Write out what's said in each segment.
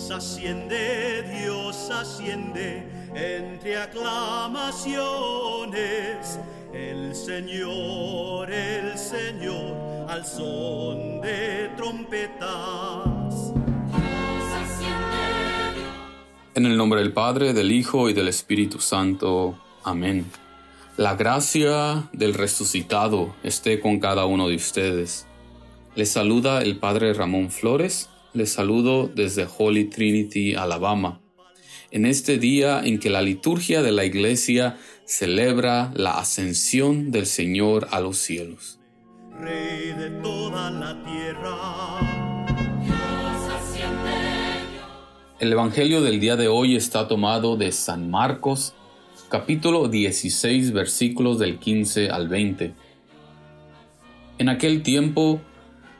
Dios asciende, Dios asciende entre aclamaciones. El Señor, el Señor, al son de trompetas. En el nombre del Padre, del Hijo y del Espíritu Santo. Amén. La gracia del resucitado esté con cada uno de ustedes. Les saluda el Padre Ramón Flores. Les saludo desde Holy Trinity, Alabama. En este día en que la liturgia de la Iglesia celebra la ascensión del Señor a los cielos. Rey de toda la tierra. El Evangelio del día de hoy está tomado de San Marcos, capítulo 16, versículos del 15 al 20. En aquel tiempo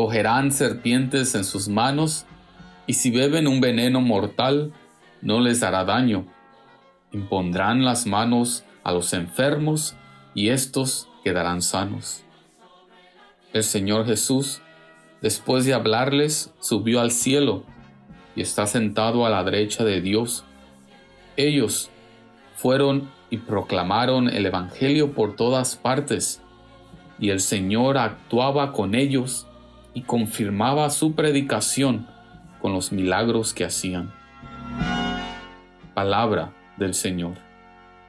cogerán serpientes en sus manos, y si beben un veneno mortal, no les hará daño. Impondrán las manos a los enfermos, y éstos quedarán sanos. El Señor Jesús, después de hablarles, subió al cielo, y está sentado a la derecha de Dios. Ellos fueron y proclamaron el Evangelio por todas partes, y el Señor actuaba con ellos y confirmaba su predicación con los milagros que hacían. Palabra del Señor.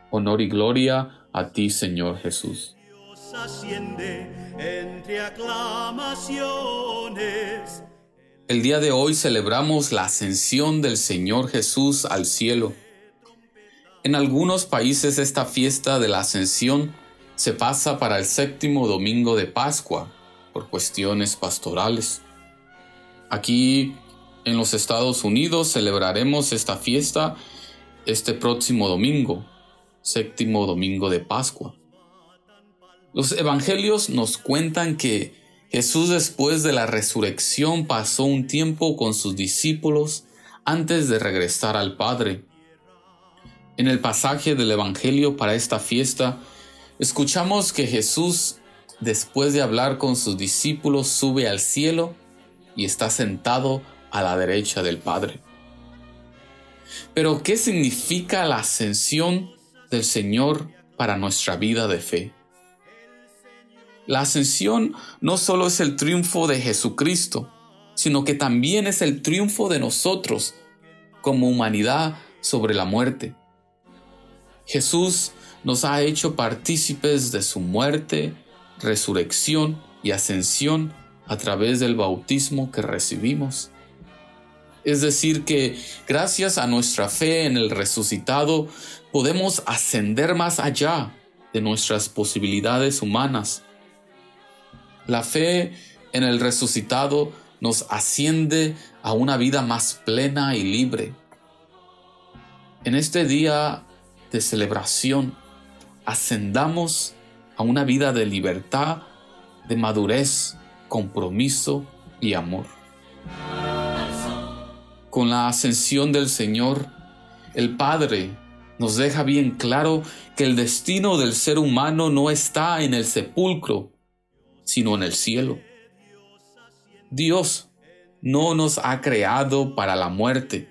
Honor y gloria a ti, Señor Jesús. Dios asciende entre aclamaciones. El día de hoy celebramos la ascensión del Señor Jesús al cielo. En algunos países esta fiesta de la ascensión se pasa para el séptimo domingo de Pascua por cuestiones pastorales. Aquí en los Estados Unidos celebraremos esta fiesta este próximo domingo, séptimo domingo de Pascua. Los evangelios nos cuentan que Jesús después de la resurrección pasó un tiempo con sus discípulos antes de regresar al Padre. En el pasaje del Evangelio para esta fiesta, escuchamos que Jesús, después de hablar con sus discípulos, sube al cielo y está sentado a la derecha del Padre. Pero, ¿qué significa la ascensión del Señor para nuestra vida de fe? La ascensión no solo es el triunfo de Jesucristo, sino que también es el triunfo de nosotros como humanidad sobre la muerte. Jesús nos ha hecho partícipes de su muerte, resurrección y ascensión a través del bautismo que recibimos. Es decir, que gracias a nuestra fe en el resucitado podemos ascender más allá de nuestras posibilidades humanas. La fe en el resucitado nos asciende a una vida más plena y libre. En este día de celebración, ascendamos a una vida de libertad, de madurez, compromiso y amor. Con la ascensión del Señor, el Padre nos deja bien claro que el destino del ser humano no está en el sepulcro, sino en el cielo. Dios no nos ha creado para la muerte,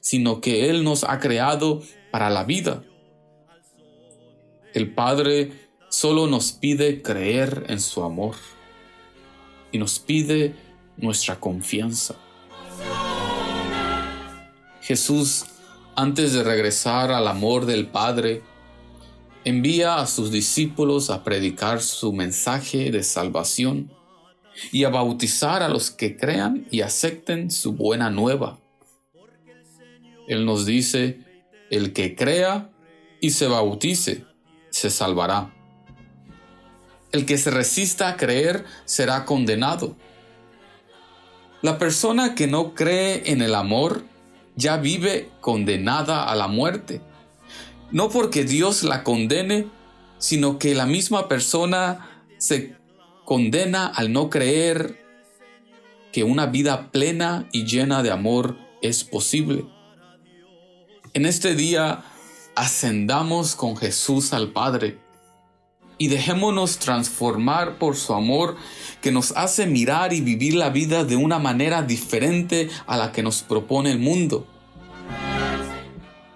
sino que Él nos ha creado para la vida. El Padre solo nos pide creer en su amor y nos pide nuestra confianza. Jesús, antes de regresar al amor del Padre, envía a sus discípulos a predicar su mensaje de salvación y a bautizar a los que crean y acepten su buena nueva. Él nos dice, el que crea y se bautice se salvará. El que se resista a creer será condenado. La persona que no cree en el amor ya vive condenada a la muerte. No porque Dios la condene, sino que la misma persona se condena al no creer que una vida plena y llena de amor es posible. En este día ascendamos con Jesús al Padre y dejémonos transformar por su amor que nos hace mirar y vivir la vida de una manera diferente a la que nos propone el mundo.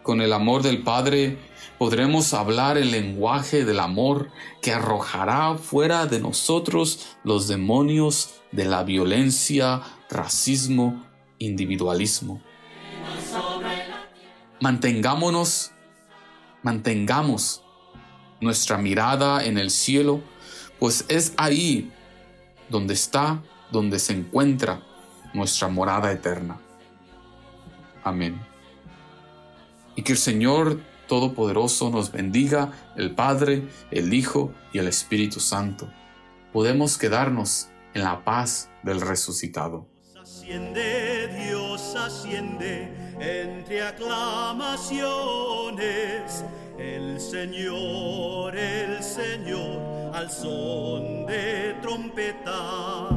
Con el amor del Padre podremos hablar el lenguaje del amor que arrojará fuera de nosotros los demonios de la violencia, racismo, individualismo. Mantengámonos, mantengamos nuestra mirada en el cielo, pues es ahí donde está, donde se encuentra nuestra morada eterna. Amén. Y que el Señor Todopoderoso nos bendiga, el Padre, el Hijo y el Espíritu Santo. Podemos quedarnos en la paz del resucitado. Asciende, Dios asciende entre aclamaciones. El Señor, el Señor, al son de trompeta